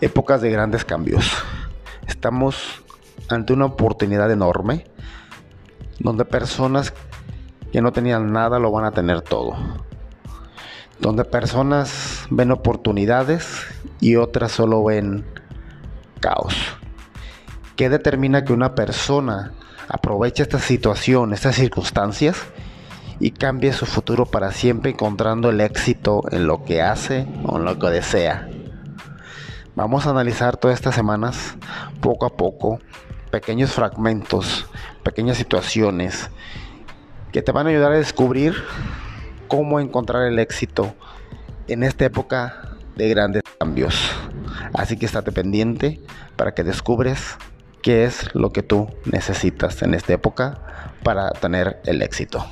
épocas de grandes cambios. Estamos ante una oportunidad enorme donde personas que no tenían nada lo van a tener todo. Donde personas ven oportunidades y otras solo ven caos. ¿Qué determina que una persona aproveche esta situación, estas circunstancias y cambie su futuro para siempre encontrando el éxito en lo que hace o en lo que desea? Vamos a analizar todas estas semanas, poco a poco, pequeños fragmentos, pequeñas situaciones que te van a ayudar a descubrir cómo encontrar el éxito en esta época de grandes cambios. Así que estate pendiente para que descubres qué es lo que tú necesitas en esta época para tener el éxito.